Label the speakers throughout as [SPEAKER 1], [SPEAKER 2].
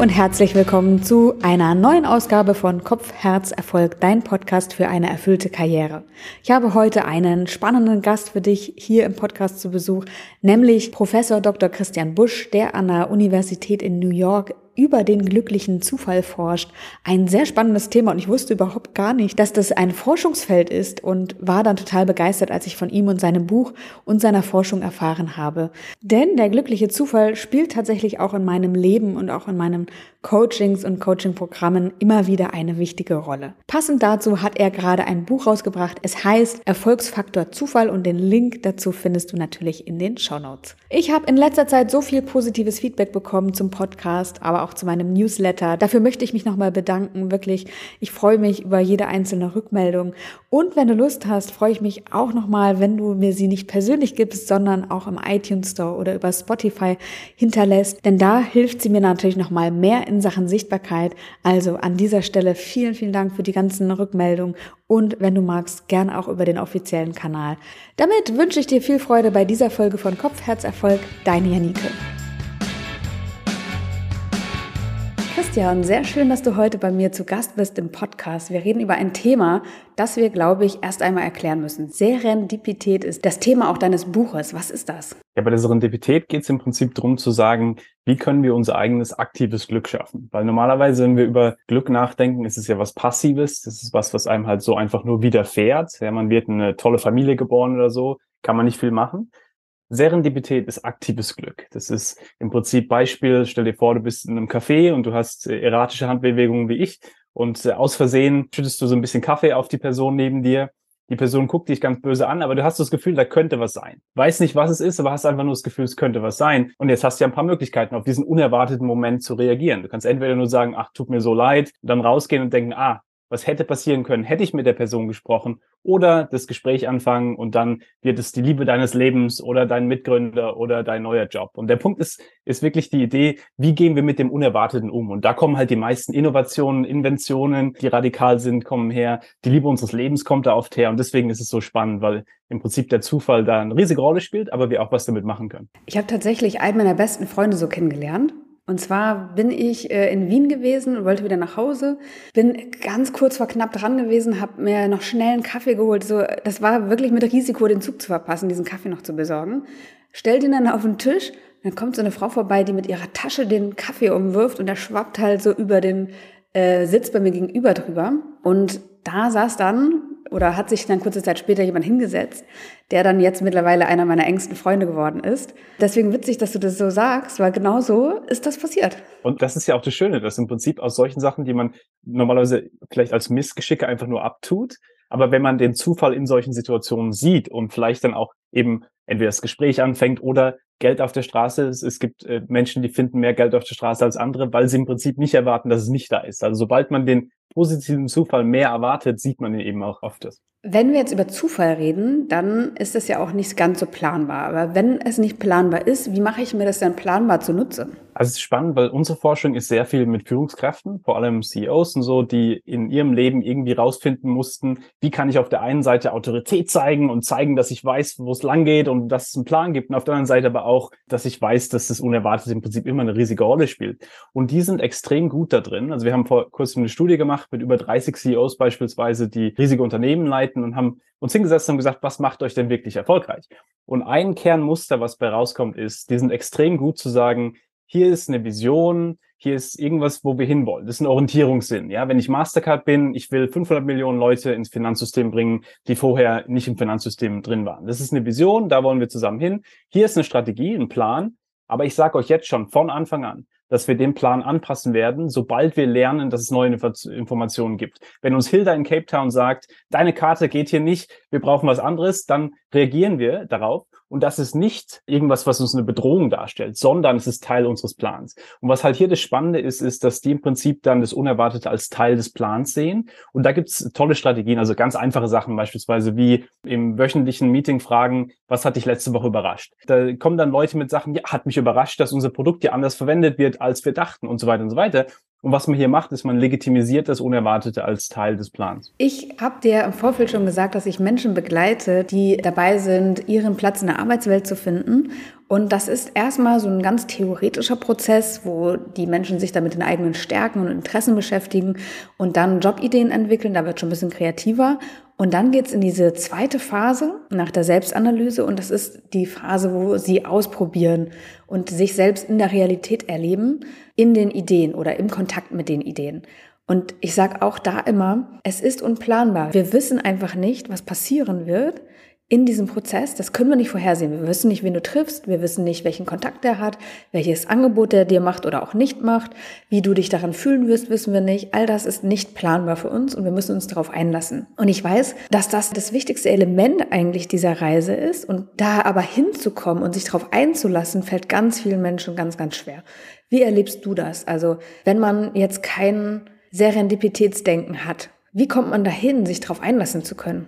[SPEAKER 1] und herzlich willkommen zu einer neuen Ausgabe von Kopf, Herz, Erfolg, dein Podcast für eine erfüllte Karriere. Ich habe heute einen spannenden Gast für dich hier im Podcast zu Besuch, nämlich Professor Dr. Christian Busch, der an der Universität in New York über den glücklichen Zufall forscht. Ein sehr spannendes Thema und ich wusste überhaupt gar nicht, dass das ein Forschungsfeld ist und war dann total begeistert, als ich von ihm und seinem Buch und seiner Forschung erfahren habe. Denn der glückliche Zufall spielt tatsächlich auch in meinem Leben und auch in meinen Coachings und Coachingprogrammen immer wieder eine wichtige Rolle. Passend dazu hat er gerade ein Buch rausgebracht. Es heißt Erfolgsfaktor Zufall und den Link dazu findest du natürlich in den Show Notes. Ich habe in letzter Zeit so viel positives Feedback bekommen zum Podcast, aber auch zu meinem Newsletter. Dafür möchte ich mich nochmal bedanken. Wirklich, ich freue mich über jede einzelne Rückmeldung. Und wenn du Lust hast, freue ich mich auch nochmal, wenn du mir sie nicht persönlich gibst, sondern auch im iTunes Store oder über Spotify hinterlässt. Denn da hilft sie mir natürlich nochmal mehr in Sachen Sichtbarkeit. Also an dieser Stelle vielen, vielen Dank für die ganzen Rückmeldungen und wenn du magst, gern auch über den offiziellen Kanal. Damit wünsche ich dir viel Freude bei dieser Folge von Kopf, Herz, Erfolg. Deine Janike. Christian, sehr schön, dass du heute bei mir zu Gast bist im Podcast. Wir reden über ein Thema, das wir, glaube ich, erst einmal erklären müssen. Serendipität ist das Thema auch deines Buches. Was ist das?
[SPEAKER 2] Ja, bei der Serendipität geht es im Prinzip darum zu sagen, wie können wir unser eigenes aktives Glück schaffen? Weil normalerweise, wenn wir über Glück nachdenken, ist es ja was Passives. Das ist was, was einem halt so einfach nur widerfährt. Ja, man wird in eine tolle Familie geboren oder so, kann man nicht viel machen. Serendipität ist aktives Glück. Das ist im Prinzip Beispiel, stell dir vor, du bist in einem Café und du hast äh, erratische Handbewegungen wie ich und äh, aus Versehen schüttest du so ein bisschen Kaffee auf die Person neben dir. Die Person guckt dich ganz böse an, aber du hast das Gefühl, da könnte was sein. Weiß nicht, was es ist, aber hast einfach nur das Gefühl, es könnte was sein. Und jetzt hast du ja ein paar Möglichkeiten, auf diesen unerwarteten Moment zu reagieren. Du kannst entweder nur sagen, ach, tut mir so leid, dann rausgehen und denken, ah, was hätte passieren können, hätte ich mit der Person gesprochen oder das Gespräch anfangen und dann wird es die Liebe deines Lebens oder dein Mitgründer oder dein neuer Job. Und der Punkt ist, ist wirklich die Idee, wie gehen wir mit dem Unerwarteten um? Und da kommen halt die meisten Innovationen, Inventionen, die radikal sind, kommen her. Die Liebe unseres Lebens kommt da oft her und deswegen ist es so spannend, weil im Prinzip der Zufall da eine riesige Rolle spielt, aber wir auch was damit machen können.
[SPEAKER 1] Ich habe tatsächlich einen meiner besten Freunde so kennengelernt und zwar bin ich äh, in Wien gewesen und wollte wieder nach Hause. Bin ganz kurz vor knapp dran gewesen, habe mir noch schnell einen Kaffee geholt. So, das war wirklich mit Risiko, den Zug zu verpassen, diesen Kaffee noch zu besorgen. Stellt ihn dann auf den Tisch. Dann kommt so eine Frau vorbei, die mit ihrer Tasche den Kaffee umwirft und der schwappt halt so über den äh, Sitz bei mir gegenüber drüber. Und da saß dann oder hat sich dann kurze Zeit später jemand hingesetzt, der dann jetzt mittlerweile einer meiner engsten Freunde geworden ist. Deswegen witzig, dass du das so sagst, weil genau so ist das passiert.
[SPEAKER 2] Und das ist ja auch das Schöne, dass im Prinzip aus solchen Sachen, die man normalerweise vielleicht als Missgeschicke einfach nur abtut, aber wenn man den Zufall in solchen Situationen sieht und vielleicht dann auch eben entweder das Gespräch anfängt oder Geld auf der Straße ist. Es gibt äh, Menschen, die finden mehr Geld auf der Straße als andere, weil sie im Prinzip nicht erwarten, dass es nicht da ist. Also sobald man den positiven Zufall mehr erwartet, sieht man ihn eben auch oft.
[SPEAKER 1] Wenn wir jetzt über Zufall reden, dann ist das ja auch nicht ganz so planbar. Aber wenn es nicht planbar ist, wie mache ich mir das denn planbar zunutze?
[SPEAKER 2] Also es ist spannend, weil unsere Forschung ist sehr viel mit Führungskräften, vor allem CEOs und so, die in ihrem Leben irgendwie rausfinden mussten, wie kann ich auf der einen Seite Autorität zeigen und zeigen, dass ich weiß, wo es lang geht und dass es einen Plan gibt und auf der anderen Seite aber auch, dass ich weiß, dass das Unerwartete im Prinzip immer eine riesige Rolle spielt. Und die sind extrem gut da drin. Also wir haben vor kurzem eine Studie gemacht mit über 30 CEOs beispielsweise, die riesige Unternehmen leiten und haben uns hingesetzt und gesagt, was macht euch denn wirklich erfolgreich? Und ein Kernmuster, was bei rauskommt, ist, die sind extrem gut zu sagen, hier ist eine Vision, hier ist irgendwas, wo wir hinwollen. Das ist ein Orientierungssinn. Ja, wenn ich Mastercard bin, ich will 500 Millionen Leute ins Finanzsystem bringen, die vorher nicht im Finanzsystem drin waren. Das ist eine Vision, da wollen wir zusammen hin. Hier ist eine Strategie, ein Plan. Aber ich sage euch jetzt schon von Anfang an, dass wir den Plan anpassen werden, sobald wir lernen, dass es neue Informationen gibt. Wenn uns Hilda in Cape Town sagt, deine Karte geht hier nicht, wir brauchen was anderes, dann reagieren wir darauf und das ist nicht irgendwas, was uns eine Bedrohung darstellt, sondern es ist Teil unseres Plans. Und was halt hier das Spannende ist, ist, dass die im Prinzip dann das Unerwartete als Teil des Plans sehen. Und da gibt's tolle Strategien, also ganz einfache Sachen beispielsweise wie im wöchentlichen Meeting fragen, was hat dich letzte Woche überrascht? Da kommen dann Leute mit Sachen, ja, hat mich überrascht, dass unser Produkt ja anders verwendet wird, als wir dachten und so weiter und so weiter. Und was man hier macht, ist, man legitimisiert das Unerwartete als Teil des Plans.
[SPEAKER 1] Ich habe dir im Vorfeld schon gesagt, dass ich Menschen begleite, die dabei sind, ihren Platz in der Arbeitswelt zu finden Und das ist erstmal so ein ganz theoretischer Prozess, wo die Menschen sich damit in eigenen Stärken und Interessen beschäftigen und dann Jobideen entwickeln. Da wird schon ein bisschen kreativer. Und dann geht's in diese zweite Phase nach der Selbstanalyse und das ist die Phase, wo sie ausprobieren und sich selbst in der Realität erleben, in den Ideen oder im Kontakt mit den Ideen. Und ich sage auch da immer, es ist unplanbar. Wir wissen einfach nicht, was passieren wird in diesem Prozess, das können wir nicht vorhersehen. Wir wissen nicht, wen du triffst, wir wissen nicht, welchen Kontakt er hat, welches Angebot er dir macht oder auch nicht macht, wie du dich daran fühlen wirst, wissen wir nicht. All das ist nicht planbar für uns und wir müssen uns darauf einlassen. Und ich weiß, dass das das wichtigste Element eigentlich dieser Reise ist und da aber hinzukommen und sich darauf einzulassen, fällt ganz vielen Menschen ganz, ganz schwer. Wie erlebst du das? Also, wenn man jetzt kein Serendipitätsdenken hat, wie kommt man dahin, sich darauf einlassen zu können?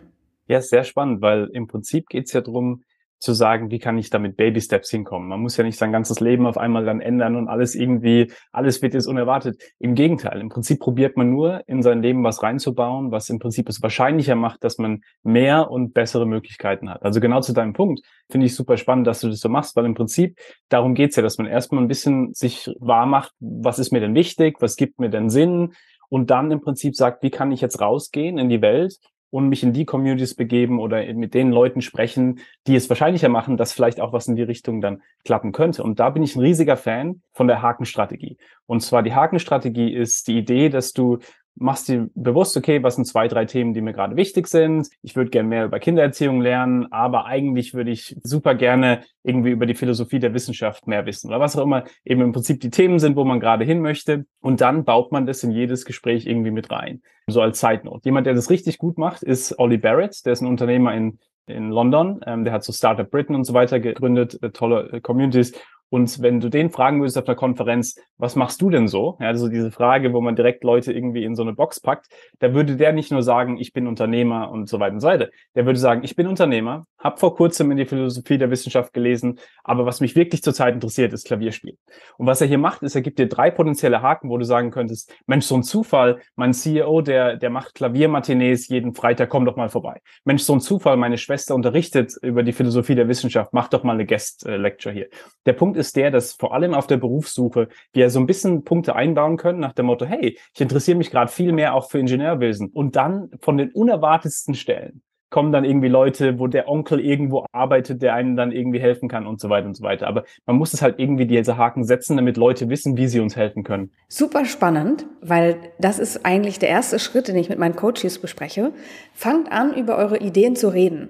[SPEAKER 2] Ja, sehr spannend, weil im Prinzip geht es ja darum, zu sagen, wie kann ich da mit Baby Steps hinkommen. Man muss ja nicht sein ganzes Leben auf einmal dann ändern und alles irgendwie, alles wird jetzt unerwartet. Im Gegenteil, im Prinzip probiert man nur in sein Leben was reinzubauen, was im Prinzip es wahrscheinlicher macht, dass man mehr und bessere Möglichkeiten hat. Also genau zu deinem Punkt finde ich super spannend, dass du das so machst, weil im Prinzip darum geht's ja, dass man erstmal ein bisschen sich wahr macht, was ist mir denn wichtig, was gibt mir denn Sinn und dann im Prinzip sagt, wie kann ich jetzt rausgehen in die Welt und mich in die Communities begeben oder mit den Leuten sprechen, die es wahrscheinlicher machen, dass vielleicht auch was in die Richtung dann klappen könnte. Und da bin ich ein riesiger Fan von der Hakenstrategie. Und zwar die Hakenstrategie ist die Idee, dass du machst dir bewusst, okay, was sind zwei, drei Themen, die mir gerade wichtig sind. Ich würde gerne mehr über Kindererziehung lernen, aber eigentlich würde ich super gerne irgendwie über die Philosophie der Wissenschaft mehr wissen oder was auch immer eben im Prinzip die Themen sind, wo man gerade hin möchte. Und dann baut man das in jedes Gespräch irgendwie mit rein. So als Zeitnot. Jemand, der das richtig gut macht, ist Ollie Barrett. Der ist ein Unternehmer in in London. Ähm, der hat so Startup Britain und so weiter gegründet, äh, tolle äh, Communities. Und wenn du den fragen würdest auf einer Konferenz, was machst du denn so? Ja, also diese Frage, wo man direkt Leute irgendwie in so eine Box packt, da würde der nicht nur sagen, ich bin Unternehmer und so weiter und so weiter. Der würde sagen, ich bin Unternehmer, habe vor kurzem in die Philosophie der Wissenschaft gelesen, aber was mich wirklich zurzeit interessiert, ist Klavierspiel. Und was er hier macht, ist, er gibt dir drei potenzielle Haken, wo du sagen könntest, Mensch, so ein Zufall, mein CEO, der, der macht Klaviermatinees jeden Freitag, komm doch mal vorbei. Mensch, so ein Zufall, meine Schwester unterrichtet über die Philosophie der Wissenschaft, mach doch mal eine Guest-Lecture hier. Der Punkt ist der, dass vor allem auf der Berufssuche wir so ein bisschen Punkte einbauen können nach dem Motto, hey, ich interessiere mich gerade viel mehr auch für Ingenieurwesen. Und dann von den unerwartetsten Stellen kommen dann irgendwie Leute, wo der Onkel irgendwo arbeitet, der einem dann irgendwie helfen kann und so weiter und so weiter. Aber man muss es halt irgendwie diese Haken setzen, damit Leute wissen, wie sie uns helfen können.
[SPEAKER 1] Super spannend, weil das ist eigentlich der erste Schritt, den ich mit meinen Coaches bespreche. Fangt an, über eure Ideen zu reden.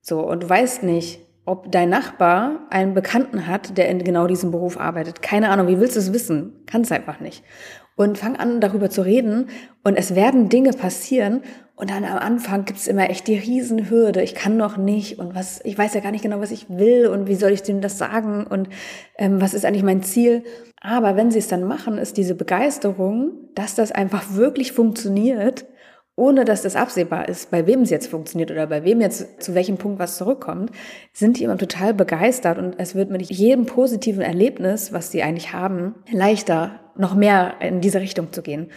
[SPEAKER 1] So, und du weißt nicht, ob dein Nachbar einen Bekannten hat, der in genau diesem Beruf arbeitet. Keine Ahnung, wie willst du es wissen? Kannst einfach nicht. Und fang an, darüber zu reden. Und es werden Dinge passieren. Und dann am Anfang gibt's immer echt die Riesenhürde. Ich kann noch nicht. Und was, ich weiß ja gar nicht genau, was ich will. Und wie soll ich dem das sagen? Und ähm, was ist eigentlich mein Ziel. Aber wenn sie es dann machen, ist diese Begeisterung, dass das einfach wirklich funktioniert ohne dass das absehbar ist, bei wem es jetzt funktioniert oder bei wem jetzt zu welchem Punkt was zurückkommt, sind die immer total begeistert. Und es wird mit jedem positiven Erlebnis, was sie eigentlich haben, leichter, noch mehr in diese Richtung zu gehen.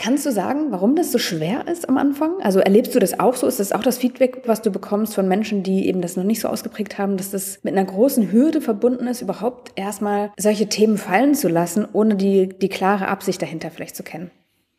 [SPEAKER 1] Kannst du sagen, warum das so schwer ist am Anfang? Also erlebst du das auch so? Ist das auch das Feedback, was du bekommst von Menschen, die eben das noch nicht so ausgeprägt haben, dass das mit einer großen Hürde verbunden ist, überhaupt erstmal solche Themen fallen zu lassen, ohne die, die klare Absicht dahinter vielleicht zu kennen?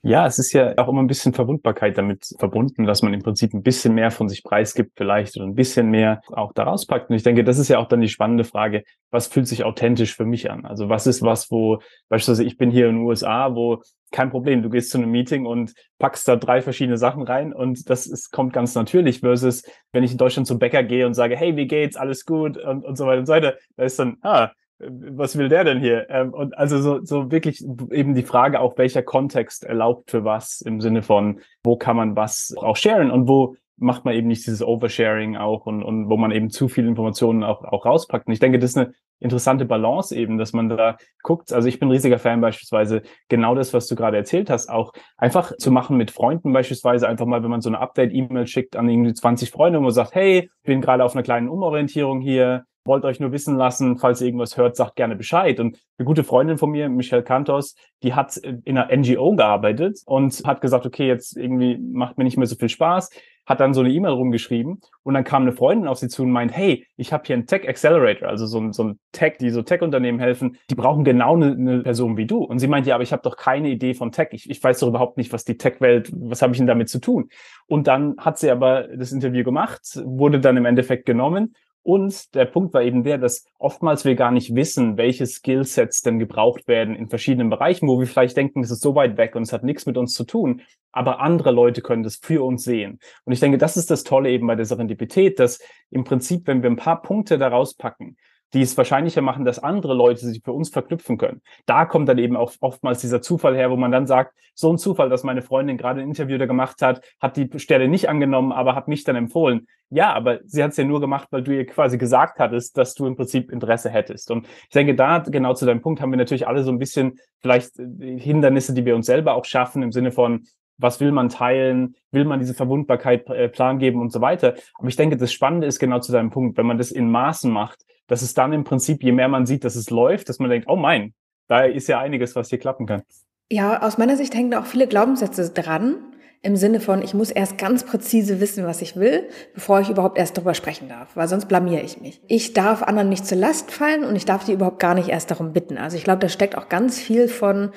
[SPEAKER 2] Ja, es ist ja auch immer ein bisschen Verwundbarkeit damit verbunden, dass man im Prinzip ein bisschen mehr von sich preisgibt vielleicht oder ein bisschen mehr auch daraus packt. Und ich denke, das ist ja auch dann die spannende Frage, was fühlt sich authentisch für mich an? Also was ist was, wo beispielsweise ich bin hier in den USA, wo kein Problem, du gehst zu einem Meeting und packst da drei verschiedene Sachen rein und das ist, kommt ganz natürlich versus wenn ich in Deutschland zum Bäcker gehe und sage, hey, wie geht's, alles gut und, und so weiter und so weiter, da ist dann, ah, was will der denn hier? Ähm, und also so, so wirklich eben die Frage auch, welcher Kontext erlaubt für was im Sinne von, wo kann man was auch sharen und wo macht man eben nicht dieses Oversharing auch und, und wo man eben zu viele Informationen auch, auch rauspackt. Und ich denke, das ist eine interessante Balance eben, dass man da guckt. Also ich bin riesiger Fan beispielsweise genau das, was du gerade erzählt hast, auch einfach zu machen mit Freunden beispielsweise, einfach mal, wenn man so eine Update-E-Mail schickt an irgendwie 20 Freunde und man sagt, hey, ich bin gerade auf einer kleinen Umorientierung hier, wollte euch nur wissen lassen, falls ihr irgendwas hört, sagt gerne Bescheid. Und eine gute Freundin von mir, Michelle Cantos, die hat in einer NGO gearbeitet und hat gesagt, okay, jetzt irgendwie macht mir nicht mehr so viel Spaß hat dann so eine E-Mail rumgeschrieben und dann kam eine Freundin auf sie zu und meint, hey, ich habe hier einen Tech Accelerator, also so ein, so ein Tech, die so Tech-Unternehmen helfen, die brauchen genau eine, eine Person wie du. Und sie meint, ja, aber ich habe doch keine Idee von Tech. Ich, ich weiß doch überhaupt nicht, was die Tech-Welt, was habe ich denn damit zu tun? Und dann hat sie aber das Interview gemacht, wurde dann im Endeffekt genommen und der Punkt war eben der, dass oftmals wir gar nicht wissen, welche Skillsets denn gebraucht werden in verschiedenen Bereichen, wo wir vielleicht denken, das ist so weit weg und es hat nichts mit uns zu tun. Aber andere Leute können das für uns sehen. Und ich denke, das ist das Tolle eben bei der Serendipität, dass im Prinzip, wenn wir ein paar Punkte daraus packen, die es wahrscheinlicher machen, dass andere Leute sich für uns verknüpfen können. Da kommt dann eben auch oftmals dieser Zufall her, wo man dann sagt, so ein Zufall, dass meine Freundin gerade ein Interview da gemacht hat, hat die Stelle nicht angenommen, aber hat mich dann empfohlen. Ja, aber sie hat es ja nur gemacht, weil du ihr quasi gesagt hattest, dass du im Prinzip Interesse hättest. Und ich denke, da genau zu deinem Punkt haben wir natürlich alle so ein bisschen vielleicht äh, Hindernisse, die wir uns selber auch schaffen, im Sinne von, was will man teilen, will man diese Verwundbarkeit äh, Plan geben und so weiter. Aber ich denke, das Spannende ist genau zu deinem Punkt, wenn man das in Maßen macht, dass es dann im Prinzip, je mehr man sieht, dass es läuft, dass man denkt, oh mein, da ist ja einiges, was hier klappen kann.
[SPEAKER 1] Ja, aus meiner Sicht hängen da auch viele Glaubenssätze dran. Im Sinne von, ich muss erst ganz präzise wissen, was ich will, bevor ich überhaupt erst darüber sprechen darf, weil sonst blamiere ich mich. Ich darf anderen nicht zur Last fallen und ich darf die überhaupt gar nicht erst darum bitten. Also ich glaube, da steckt auch ganz viel von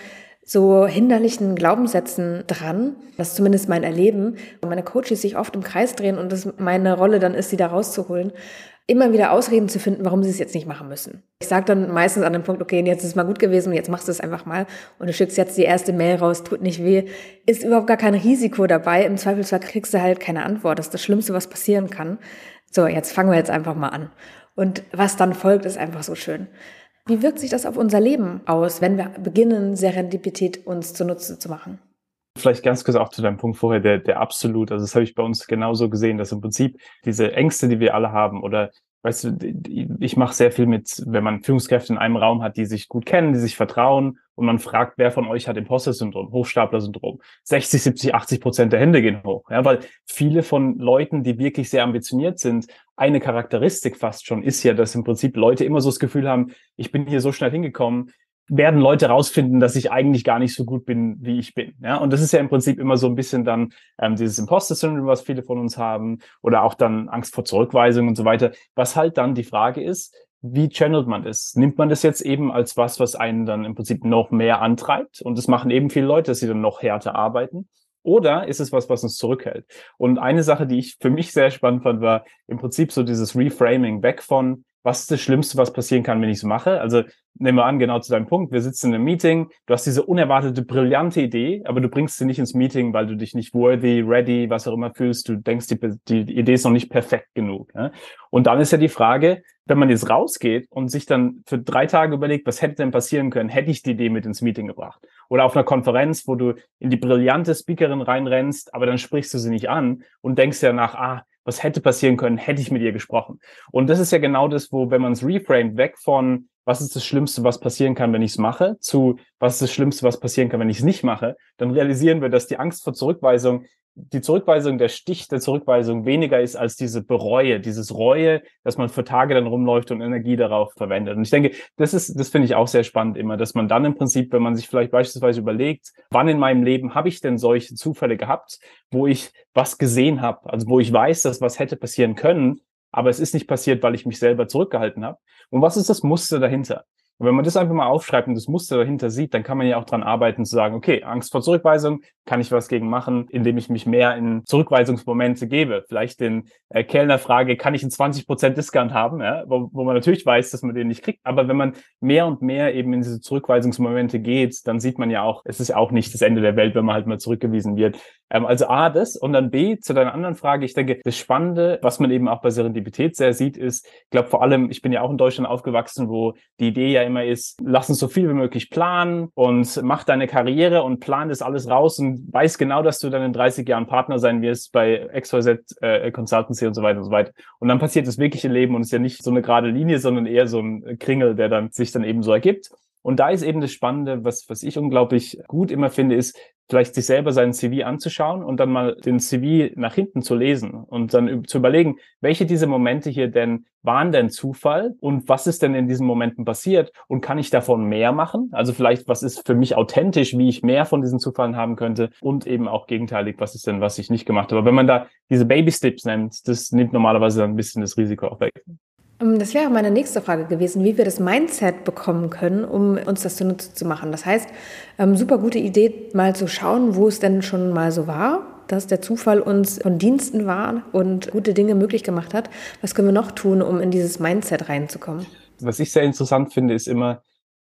[SPEAKER 1] so hinderlichen Glaubenssätzen dran. Das ist zumindest mein Erleben. Meine Coaches sich oft im Kreis drehen und das meine Rolle dann ist, sie da rauszuholen immer wieder Ausreden zu finden, warum sie es jetzt nicht machen müssen. Ich sage dann meistens an dem Punkt, okay, jetzt ist es mal gut gewesen, jetzt machst du es einfach mal und du schickst jetzt die erste Mail raus, tut nicht weh, ist überhaupt gar kein Risiko dabei. Im Zweifelsfall kriegst du halt keine Antwort. Das ist das Schlimmste, was passieren kann. So, jetzt fangen wir jetzt einfach mal an. Und was dann folgt, ist einfach so schön. Wie wirkt sich das auf unser Leben aus, wenn wir beginnen, Serendipität uns zunutze zu machen?
[SPEAKER 2] Vielleicht ganz kurz auch zu deinem Punkt vorher, der, der absolut, also das habe ich bei uns genauso gesehen, dass im Prinzip diese Ängste, die wir alle haben oder weißt du, ich mache sehr viel mit, wenn man Führungskräfte in einem Raum hat, die sich gut kennen, die sich vertrauen und man fragt, wer von euch hat Imposter-Syndrom, Hochstapler-Syndrom. 60, 70, 80 Prozent der Hände gehen hoch. Ja, weil viele von Leuten, die wirklich sehr ambitioniert sind, eine Charakteristik fast schon ist ja, dass im Prinzip Leute immer so das Gefühl haben, ich bin hier so schnell hingekommen, werden Leute rausfinden, dass ich eigentlich gar nicht so gut bin, wie ich bin. Ja, und das ist ja im Prinzip immer so ein bisschen dann ähm, dieses Imposter-Syndrom, was viele von uns haben, oder auch dann Angst vor Zurückweisung und so weiter. Was halt dann die Frage ist, wie channelt man das? Nimmt man das jetzt eben als was, was einen dann im Prinzip noch mehr antreibt? Und das machen eben viele Leute, dass sie dann noch härter arbeiten. Oder ist es was, was uns zurückhält? Und eine Sache, die ich für mich sehr spannend fand, war im Prinzip so dieses Reframing weg von, was ist das Schlimmste, was passieren kann, wenn ich es mache? Also nehmen wir an, genau zu deinem Punkt, wir sitzen in einem Meeting, du hast diese unerwartete, brillante Idee, aber du bringst sie nicht ins Meeting, weil du dich nicht worthy, ready, was auch immer fühlst, du denkst, die, die Idee ist noch nicht perfekt genug. Ja? Und dann ist ja die Frage, wenn man jetzt rausgeht und sich dann für drei Tage überlegt, was hätte denn passieren können, hätte ich die Idee mit ins Meeting gebracht. Oder auf einer Konferenz, wo du in die brillante Speakerin reinrennst, aber dann sprichst du sie nicht an und denkst ja nach, ah, was hätte passieren können, hätte ich mit ihr gesprochen. Und das ist ja genau das, wo, wenn man es reframed, weg von, was ist das Schlimmste, was passieren kann, wenn ich es mache, zu, was ist das Schlimmste, was passieren kann, wenn ich es nicht mache, dann realisieren wir, dass die Angst vor Zurückweisung die Zurückweisung, der Stich der Zurückweisung weniger ist als diese Bereue, dieses Reue, dass man für Tage dann rumläuft und Energie darauf verwendet. Und ich denke, das ist, das finde ich auch sehr spannend immer, dass man dann im Prinzip, wenn man sich vielleicht beispielsweise überlegt, wann in meinem Leben habe ich denn solche Zufälle gehabt, wo ich was gesehen habe, also wo ich weiß, dass was hätte passieren können, aber es ist nicht passiert, weil ich mich selber zurückgehalten habe. Und was ist das Muster dahinter? Und wenn man das einfach mal aufschreibt und das Muster dahinter sieht, dann kann man ja auch dran arbeiten zu sagen, okay, Angst vor Zurückweisung, kann ich was gegen machen, indem ich mich mehr in Zurückweisungsmomente gebe. Vielleicht den äh, Kellner frage, kann ich einen 20% Discount haben, ja? wo, wo man natürlich weiß, dass man den nicht kriegt. Aber wenn man mehr und mehr eben in diese Zurückweisungsmomente geht, dann sieht man ja auch, es ist auch nicht das Ende der Welt, wenn man halt mal zurückgewiesen wird. Ähm, also A, das und dann B, zu deiner anderen Frage, ich denke, das Spannende, was man eben auch bei Serendipität sehr sieht, ist, ich glaube vor allem, ich bin ja auch in Deutschland aufgewachsen, wo die Idee ja immer ist, lass uns so viel wie möglich planen und mach deine Karriere und plan das alles raus und weiß genau, dass du dann in 30 Jahren Partner sein wirst bei XYZ äh, Consultancy und so weiter und so weiter. Und dann passiert das wirkliche Leben und ist ja nicht so eine gerade Linie, sondern eher so ein Kringel, der dann sich dann eben so ergibt. Und da ist eben das Spannende, was, was ich unglaublich gut immer finde, ist, vielleicht sich selber seinen CV anzuschauen und dann mal den CV nach hinten zu lesen und dann zu überlegen, welche dieser Momente hier denn waren denn Zufall und was ist denn in diesen Momenten passiert und kann ich davon mehr machen? Also vielleicht, was ist für mich authentisch, wie ich mehr von diesen Zufällen haben könnte und eben auch gegenteilig, was ist denn, was ich nicht gemacht habe. Aber wenn man da diese Baby-Steps nennt, das nimmt normalerweise dann ein bisschen das Risiko auch weg.
[SPEAKER 1] Ähm, das wäre meine nächste Frage gewesen, wie wir das Mindset bekommen können, um uns das zunutze zu machen. Das heißt, ähm, super gute Idee, mal zu schauen, wo es denn schon mal so war, dass der Zufall uns von Diensten war und gute Dinge möglich gemacht hat. Was können wir noch tun, um in dieses Mindset reinzukommen?
[SPEAKER 2] Was ich sehr interessant finde, ist immer,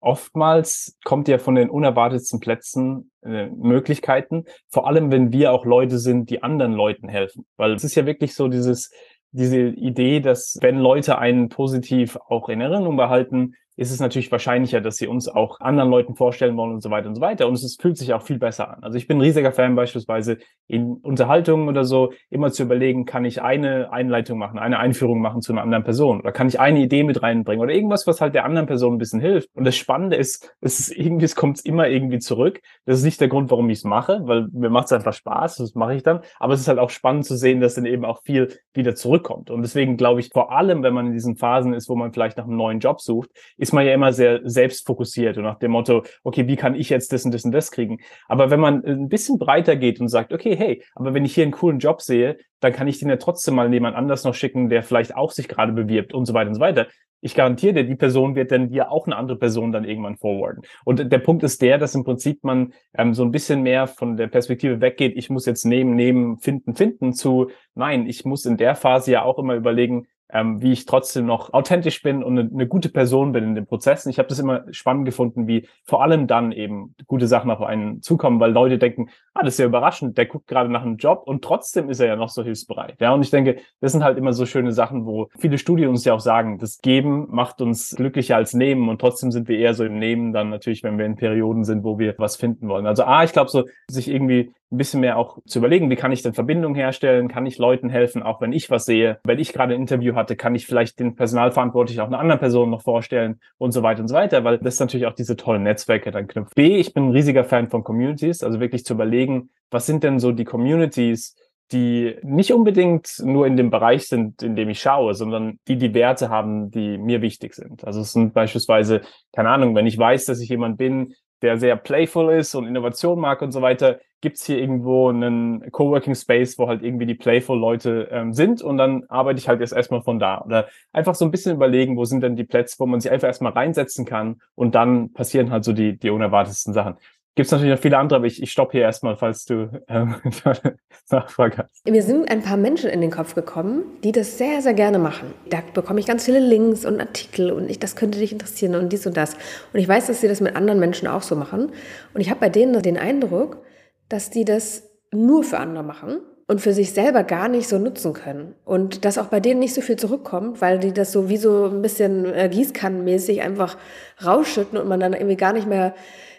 [SPEAKER 2] oftmals kommt ja von den unerwartetsten Plätzen äh, Möglichkeiten, vor allem wenn wir auch Leute sind, die anderen Leuten helfen. Weil es ist ja wirklich so dieses, diese Idee, dass wenn Leute einen positiv auch in Erinnerung behalten, ist es natürlich wahrscheinlicher, dass sie uns auch anderen Leuten vorstellen wollen und so weiter und so weiter. Und es fühlt sich auch viel besser an. Also ich bin ein riesiger Fan beispielsweise in Unterhaltungen oder so, immer zu überlegen, kann ich eine Einleitung machen, eine Einführung machen zu einer anderen Person oder kann ich eine Idee mit reinbringen oder irgendwas, was halt der anderen Person ein bisschen hilft. Und das Spannende ist, es ist irgendwie, es kommt immer irgendwie zurück. Das ist nicht der Grund, warum ich es mache, weil mir macht es einfach Spaß, das mache ich dann. Aber es ist halt auch spannend zu sehen, dass dann eben auch viel wieder zurückkommt. Und deswegen glaube ich, vor allem, wenn man in diesen Phasen ist, wo man vielleicht nach einem neuen Job sucht, ist ist man ja immer sehr selbstfokussiert und nach dem Motto, okay, wie kann ich jetzt das und das und das kriegen? Aber wenn man ein bisschen breiter geht und sagt, okay, hey, aber wenn ich hier einen coolen Job sehe, dann kann ich den ja trotzdem mal jemand anders noch schicken, der vielleicht auch sich gerade bewirbt und so weiter und so weiter. Ich garantiere dir, die Person wird dann dir auch eine andere Person dann irgendwann forwarden. Und der Punkt ist der, dass im Prinzip man ähm, so ein bisschen mehr von der Perspektive weggeht, ich muss jetzt nehmen, nehmen, finden, finden zu, nein, ich muss in der Phase ja auch immer überlegen, ähm, wie ich trotzdem noch authentisch bin und eine, eine gute Person bin in den Prozessen. Ich habe das immer spannend gefunden, wie vor allem dann eben gute Sachen auf einen zukommen, weil Leute denken, ah, das ist ja überraschend, der guckt gerade nach einem Job und trotzdem ist er ja noch so hilfsbereit. Ja, und ich denke, das sind halt immer so schöne Sachen, wo viele Studien uns ja auch sagen, das Geben macht uns glücklicher als Nehmen und trotzdem sind wir eher so im Nehmen dann natürlich, wenn wir in Perioden sind, wo wir was finden wollen. Also ah, ich glaube so, sich irgendwie ein bisschen mehr auch zu überlegen, wie kann ich denn Verbindung herstellen, kann ich Leuten helfen, auch wenn ich was sehe. Wenn ich gerade ein Interview hatte, kann ich vielleicht den Personalverantwortlichen auch einer anderen Person noch vorstellen und so weiter und so weiter, weil das natürlich auch diese tollen Netzwerke dann knüpft. B, ich bin ein riesiger Fan von Communities, also wirklich zu überlegen, was sind denn so die Communities, die nicht unbedingt nur in dem Bereich sind, in dem ich schaue, sondern die die Werte haben, die mir wichtig sind. Also es sind beispielsweise, keine Ahnung, wenn ich weiß, dass ich jemand bin, der sehr playful ist und Innovation mag und so weiter, gibt's hier irgendwo einen Coworking Space, wo halt irgendwie die playful Leute ähm, sind und dann arbeite ich halt jetzt erstmal von da. Oder einfach so ein bisschen überlegen, wo sind denn die Plätze, wo man sich einfach erstmal reinsetzen kann und dann passieren halt so die, die unerwartetsten Sachen. Gibt es natürlich noch viele andere, aber ich, ich stoppe hier erstmal, falls du ähm,
[SPEAKER 1] Nachfrage hast. Mir sind ein paar Menschen in den Kopf gekommen, die das sehr, sehr gerne machen. Da bekomme ich ganz viele Links und Artikel und ich, das könnte dich interessieren und dies und das. Und ich weiß, dass sie das mit anderen Menschen auch so machen. Und ich habe bei denen den Eindruck, dass die das nur für andere machen und für sich selber gar nicht so nutzen können. Und dass auch bei denen nicht so viel zurückkommt, weil die das so wie so ein bisschen äh, gießkannenmäßig einfach rausschütten und man dann irgendwie gar nicht mehr